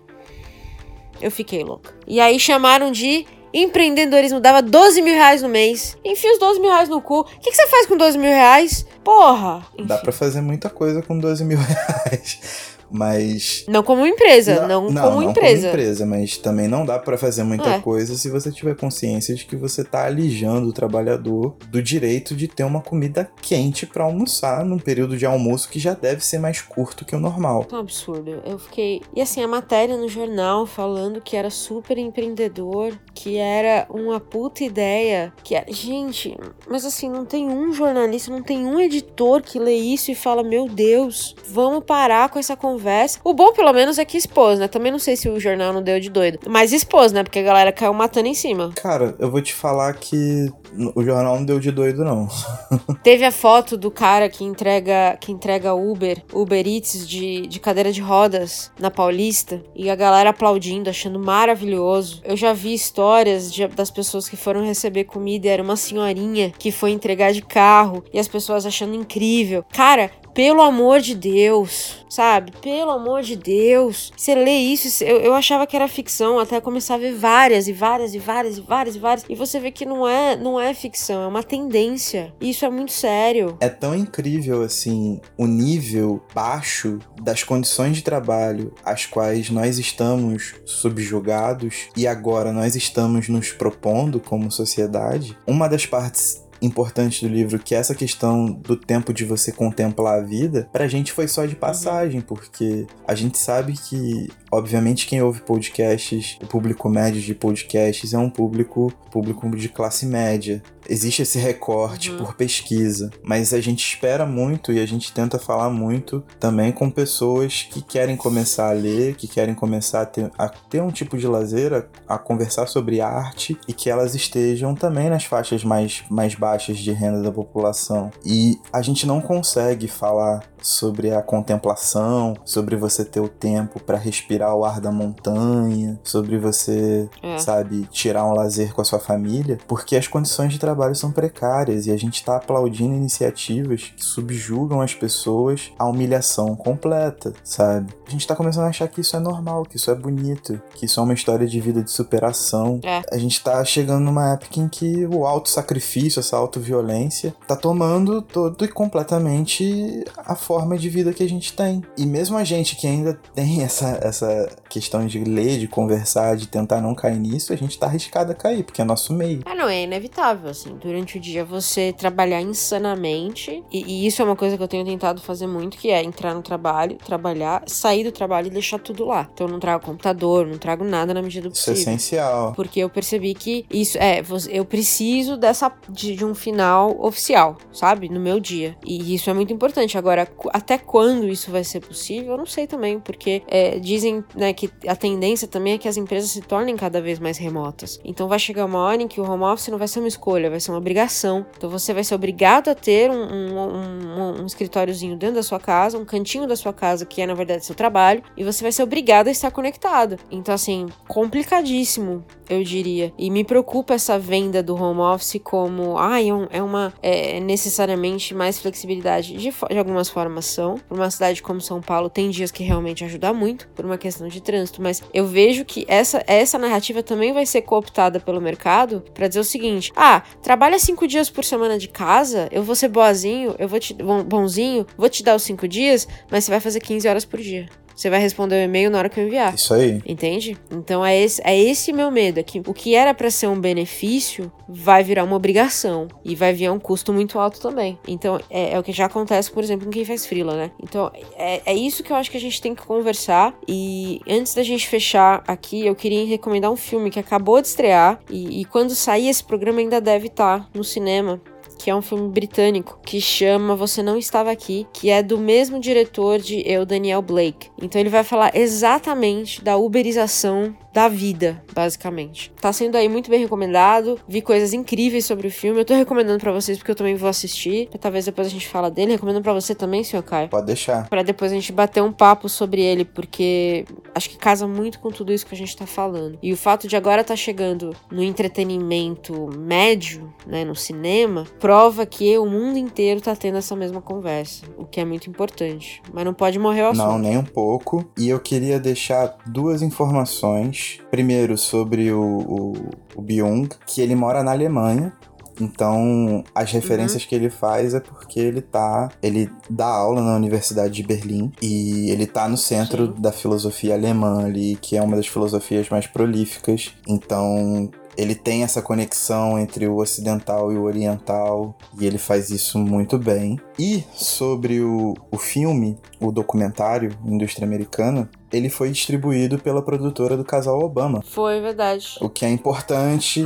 Eu fiquei louca. E aí chamaram de empreendedorismo. Dava 12 mil reais no mês. Enfia os 12 mil reais no cu. O que, que você faz com 12 mil reais? Porra! Dá Enfim. pra fazer muita coisa com 12 mil reais. Mas Não como empresa, não, como empresa. como empresa, mas também não dá pra fazer muita É. coisa se você tiver consciência de que você tá alijando o trabalhador do direito de ter uma comida quente pra almoçar num período de almoço que já deve ser mais curto que o normal. É um absurdo. Eu fiquei. E assim, a matéria no jornal falando que era super empreendedor, que era uma puta ideia. Que era... Gente, mas assim, não tem um jornalista, não tem um editor que lê isso e fala: Meu Deus, vamos parar com essa conversa. O bom, pelo menos, é que expôs, né? Também não sei se o jornal não deu de doido. Mas expôs, né? Porque a galera caiu matando em cima. Cara, eu vou te falar que o jornal não deu de doido, não. Teve a foto do cara que entrega que entrega Uber, Uber Eats de, de cadeira de rodas na Paulista e a galera aplaudindo, achando maravilhoso. Eu já vi histórias de- das pessoas que foram receber comida e era uma senhorinha que foi entregar de carro e as pessoas achando incrível. Cara, pelo amor de Deus, sabe? Pelo amor de Deus. Você lê isso, eu, eu achava que era ficção, até começar a ver várias e várias e várias e várias e várias. E você vê que não é, não é ficção, é uma tendência. E isso é muito sério. É tão incrível assim o nível baixo das condições de trabalho às quais nós estamos subjugados e agora nós estamos nos propondo como sociedade. Uma das partes importantes do livro que é essa questão do tempo de você contemplar a vida, pra gente foi só de passagem, porque a gente sabe que, obviamente, quem ouve podcasts, o público médio de podcasts é um público público de classe média. Existe esse recorte Uhum. por pesquisa, mas a gente espera muito e a gente tenta falar muito também com pessoas que querem começar a ler, que querem começar a ter, a ter um tipo de lazer, a, a conversar sobre arte e que elas estejam também nas faixas mais, mais baixas de renda da população. E a gente não consegue falar sobre a contemplação, sobre você ter o tempo para respirar o ar da montanha, sobre você É. sabe, tirar um lazer com a sua família, porque as condições de trabalho são precárias e a gente tá aplaudindo iniciativas que subjugam as pessoas à humilhação completa, sabe? A gente tá começando a achar que isso é normal, que isso é bonito, que isso é uma história de vida de superação. É. A gente tá chegando numa época em que o auto-sacrifício, essa auto-violência, tá tomando todo e completamente a forma de vida que a gente tem. E mesmo a gente que ainda tem essa, essa questão de ler, de conversar, de tentar não cair nisso, a gente tá arriscado a cair, porque é nosso meio. Ah, não, é inevitável, assim. assim, durante o dia você trabalhar insanamente, e, e, isso é uma coisa que eu tenho tentado fazer muito, que é entrar no trabalho, trabalhar, sair do trabalho e deixar tudo lá. Então eu não trago computador, não trago nada na medida do possível. Isso é essencial. Porque eu percebi que isso é, eu preciso dessa de, de um final oficial, sabe? No meu dia. E isso é muito importante. Agora, até quando isso vai ser possível, eu não sei também, porque é, dizem né, que a tendência também é que as empresas se tornem cada vez mais remotas. Então vai chegar uma hora em que o home office não vai ser uma escolha, vai ser uma obrigação. Então você vai ser obrigado a ter um, um, um, um escritóriozinho dentro da sua casa, um cantinho da sua casa que é na verdade seu trabalho, e você vai ser obrigado a estar conectado. Então, assim, complicadíssimo, eu diria. E me preocupa essa venda do home office como, ah, é, uma é necessariamente mais flexibilidade. De, de algumas formas são. Por uma cidade como São Paulo, tem dias que realmente ajuda muito, por uma questão de trânsito, mas eu vejo que essa, essa narrativa também vai ser cooptada pelo mercado para dizer o seguinte: ah, trabalha cinco dias por semana de casa, eu vou ser boazinho, eu vou te bonzinho, vou te dar os cinco dias, mas você vai fazer 15 horas por dia. Você vai responder o e-mail na hora que eu enviar. Isso aí. Entende? Então é esse, é esse meu medo. É que o que era para ser um benefício vai virar uma obrigação. E vai vir um custo muito alto também. Então é, é o que já acontece, por exemplo, com quem faz freela, né? Então é, é isso que eu acho que a gente tem que conversar. E antes da gente fechar aqui, eu queria recomendar um filme que acabou de estrear. E, e quando sair esse programa ainda deve estar tá no cinema que é um filme britânico que chama Você Não Estava Aqui, que é do mesmo diretor de Eu, Daniel Blake. Então ele vai falar exatamente da uberização da vida, basicamente. Tá sendo aí muito bem recomendado. Vi coisas incríveis sobre o filme. Eu tô recomendando para vocês porque eu também vou assistir. Talvez depois a gente fala dele. Recomendo para você também, senhor Caio. Pode deixar. Para depois a gente bater um papo sobre ele, porque acho que casa muito com tudo isso que a gente tá falando. E o fato de agora tá chegando no entretenimento médio, né, no cinema, prova que o mundo inteiro tá tendo essa mesma conversa, o que é muito importante. Mas não pode morrer o assunto. Não, nem um pouco. E eu queria deixar duas informações Primeiro, sobre o, o, o Byung, que ele mora na Alemanha. Então, as referências uhum. que ele faz é porque ele tá. Ele dá aula na Universidade de Berlim e ele tá no centro Sim. da filosofia alemã ali, que é uma das filosofias mais prolíficas. Então, ele tem essa conexão entre o ocidental e o oriental e ele faz isso muito bem. E sobre o, o filme, o documentário Indústria Americana, ele foi distribuído pela produtora do casal Obama. Foi, verdade. O que é importante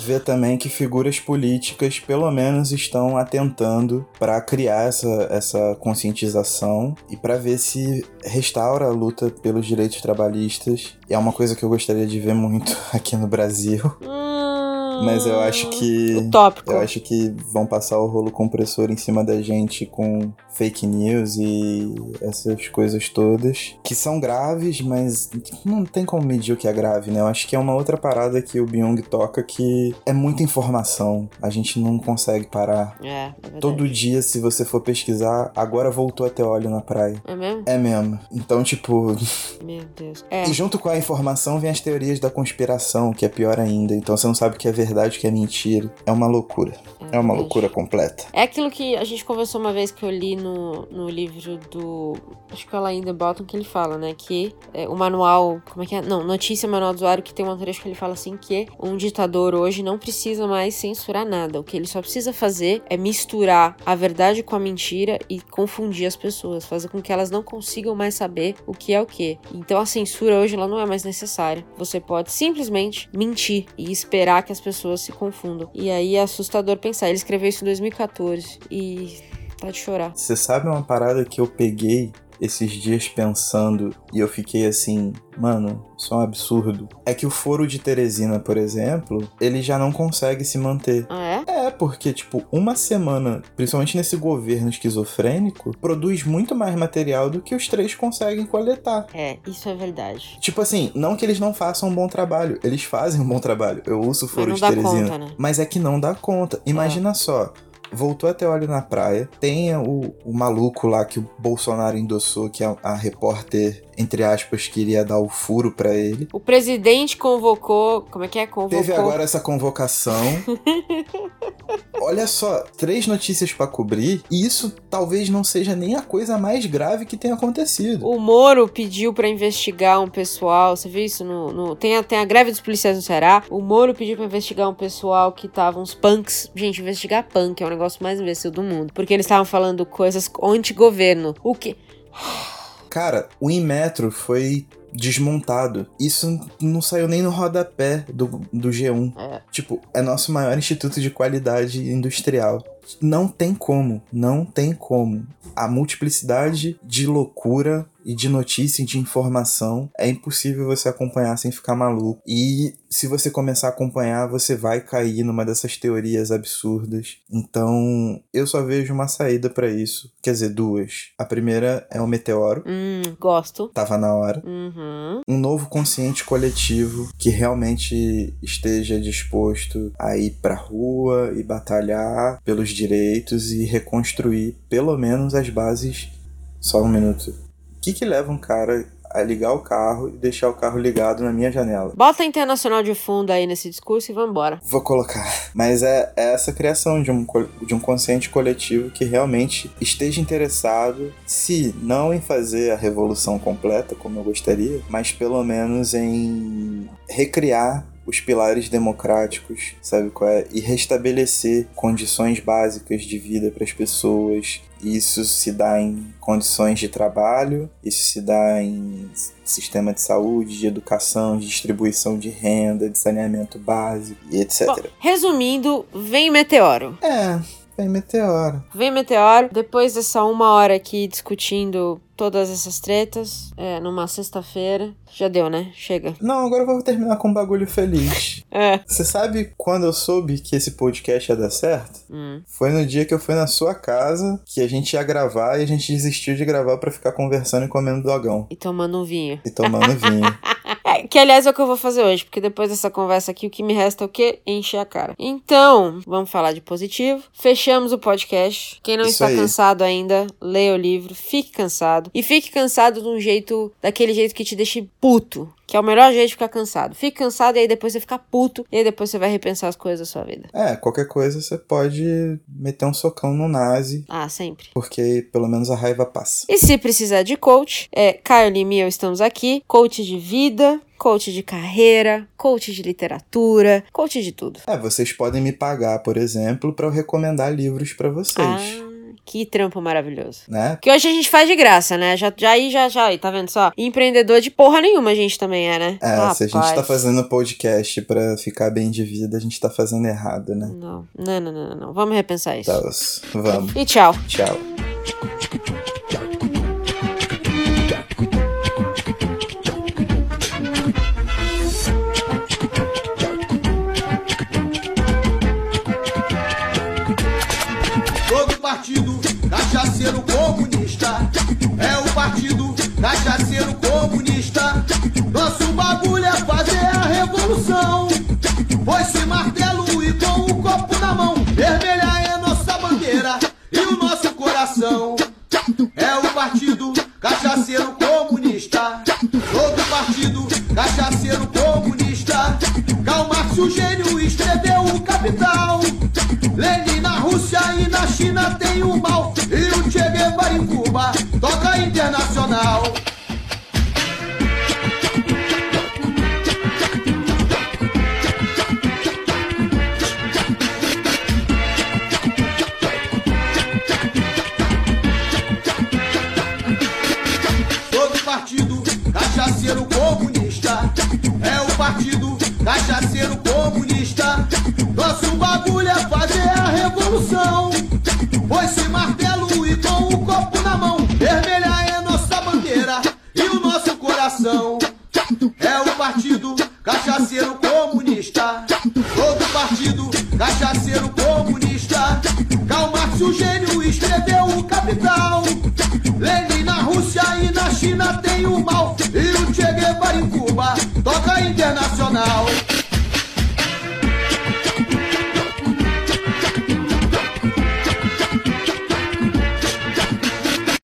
ver também que figuras políticas, pelo menos, estão atentando para criar essa, essa conscientização e para ver se restaura a luta pelos direitos trabalhistas. E é uma coisa que eu gostaria de ver muito aqui no Brasil. Hum mas eu acho que. Utópico. Eu acho que vão passar o rolo compressor em cima da gente com fake news e essas coisas todas. Que são graves, mas não tem como medir o que é grave, né? Eu acho que é uma outra parada que o Byung toca que é muita informação. A gente não consegue parar. É, é Todo dia, se você for pesquisar, agora voltou a ter óleo na praia. É mesmo? É mesmo. Então, tipo. Meu Deus. É. E junto com a informação vem as teorias da conspiração, que é pior ainda. Então você não sabe o que é verdade verdade, o que é mentira. É uma loucura. É, uma loucura completa. É aquilo que a gente conversou uma vez que eu li no, no livro do. Acho que é o Alain de Botton que ele fala, né? Que é, o manual. Como é que é? Não, notícia manual do usuário, que tem um trecho que ele fala assim: que um ditador hoje não precisa mais censurar nada. O que ele só precisa fazer é misturar a verdade com a mentira e confundir as pessoas, fazer com que elas não consigam mais saber o que é o que. Então a censura hoje ela não é mais necessária. Você pode simplesmente mentir e esperar que as pessoas pessoas se confundam. E aí é assustador pensar. Ele escreveu isso em 2014 e tá de chorar. Você sabe uma parada que eu peguei esses dias pensando e eu fiquei assim, mano, isso é um absurdo. É que o foro de Teresina, por exemplo, ele já não consegue se manter. Ah, é? É, porque, tipo, uma semana, principalmente nesse governo esquizofrênico, produz muito mais material do que os três conseguem coletar. É, isso é verdade. Tipo assim, não que eles não façam um bom trabalho, eles fazem um bom trabalho. Eu uso o foro de Teresina. Conta, né? Mas é que não dá conta. Imagina é. só voltou a ter óleo na praia. Tem o, o maluco lá que o Bolsonaro endossou, que é a repórter entre aspas, queria dar o furo para ele. O presidente convocou. Como é que é? Convocou. Teve agora essa convocação. Olha só, três notícias para cobrir, e isso talvez não seja nem a coisa mais grave que tenha acontecido. O Moro pediu para investigar um pessoal. Você viu isso no. no tem, a, tem a greve dos policiais no Ceará. O Moro pediu para investigar um pessoal que tava uns punks. Gente, investigar punk é o negócio mais imbecil do mundo. Porque eles estavam falando coisas anti-governo. O que. Cara, o Inmetro foi desmontado. Isso não saiu nem no rodapé do, do G1. É. Tipo, é nosso maior instituto de qualidade industrial. Não tem como, não tem como. A multiplicidade de loucura e de notícia e de informação é impossível você acompanhar sem ficar maluco. E se você começar a acompanhar, você vai cair numa dessas teorias absurdas. Então, eu só vejo uma saída para isso. Quer dizer, duas. A primeira é o meteoro. Hum, gosto. Tava na hora. Uhum. Um novo consciente coletivo que realmente esteja disposto a ir pra rua e batalhar pelos direitos e reconstruir pelo menos as bases. Só um minuto que, que leva um cara a ligar o carro e deixar o carro ligado na minha janela. Bota internacional de fundo aí nesse discurso e vambora. Vou colocar. Mas é, é, essa criação de um, de um consciente coletivo que realmente esteja interessado, se não em fazer a revolução completa, como eu gostaria, mas pelo menos em recriar os pilares democráticos, sabe qual é? E restabelecer condições básicas de vida para as pessoas. Isso se dá em condições de trabalho, isso se dá em sistema de saúde, de educação, de distribuição de renda, de saneamento básico e etc. Bom, resumindo, vem meteoro. É, Vem meteoro. Vem meteoro. Depois dessa uma hora aqui discutindo todas essas tretas, é, numa sexta-feira. Já deu, né? Chega. Não, agora eu vou terminar com um bagulho feliz. é. Você sabe quando eu soube que esse podcast ia dar certo? Hum. Foi no dia que eu fui na sua casa, que a gente ia gravar e a gente desistiu de gravar para ficar conversando e comendo dogão. E tomando um vinho. E tomando vinho. É, que aliás é o que eu vou fazer hoje, porque depois dessa conversa aqui, o que me resta é o quê? Encher a cara. Então, vamos falar de positivo. Fechamos o podcast. Quem não Isso está aí. cansado ainda, leia o livro, fique cansado. E fique cansado de um jeito, daquele jeito que te deixe puto. Que é o melhor jeito de ficar cansado. Fique cansado e aí depois você fica puto. E aí depois você vai repensar as coisas da sua vida. É, qualquer coisa você pode meter um socão no nazi. Ah, sempre. Porque pelo menos a raiva passa. E se precisar de coach, é Caio e eu estamos aqui. Coach de vida, coach de carreira, coach de literatura, coach de tudo. É, vocês podem me pagar, por exemplo, para eu recomendar livros para vocês. Ah. Que trampo maravilhoso. Né? Que hoje a gente faz de graça, né? Já, já aí, já, já aí, tá vendo só? empreendedor de porra nenhuma a gente também é, né? É, Rapaz. se a gente tá fazendo podcast pra ficar bem de vida, a gente tá fazendo errado, né? Não, não, não, não, não. Vamos repensar isso. Tá, vamos. E tchau. Tchau.